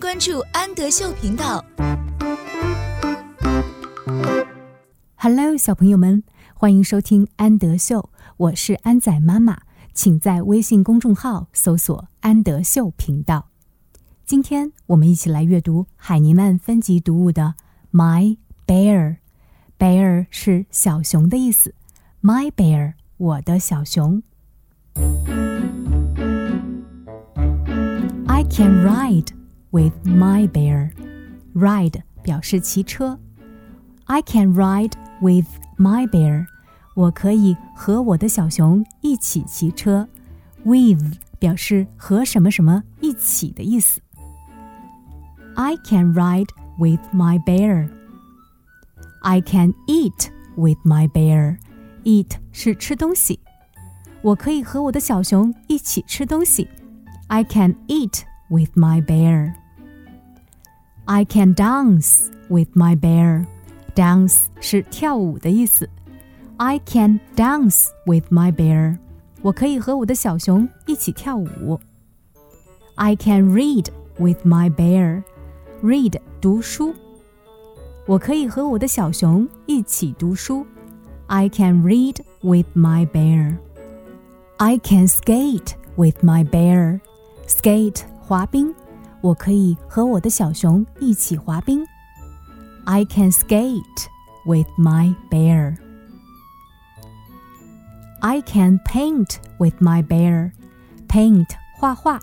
关注安德秀频道。Hello，小朋友们，欢迎收听安德秀，我是安仔妈妈，请在微信公众号搜索“安德秀频道”。今天我们一起来阅读海尼曼分级读物的《My Bear》，Bear 是小熊的意思，My Bear，我的小熊。I can ride with my bear. Ride 表示骑车。I can ride with my bear. 我可以和我的小熊一起骑车。With 表示和什么什么一起的意思。I can ride with my bear. I can eat with my bear. Eat 是吃东西。我可以和我的小熊一起吃东西。I can eat with my bear. I can dance with my bear. Dance 是跳舞的意思。I can dance with my bear. 我可以和我的小熊一起跳舞。I can read with my bear. Read 读书。我可以和我的小熊一起读书。I can read with my bear. I can skate with my bear. Skate 滑冰，我可以和我的小熊一起滑冰。I can skate with my bear. I can paint with my bear. Paint 画画，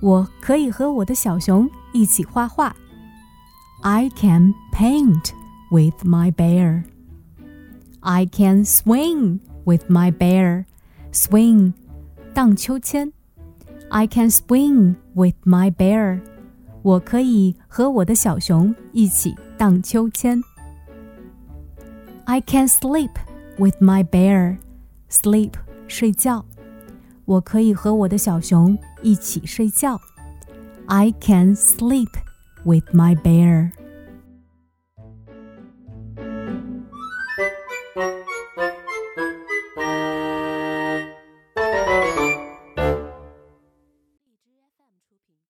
我可以和我的小熊一起画画。I can paint with my bear. I can swing with my bear. Swing 荡秋千。 I can swing with my bear. 我可以和我的小熊一起荡秋千。I can sleep with my bear. Sleep 睡觉。我可以和我的小熊一起睡觉。I can sleep with my bear.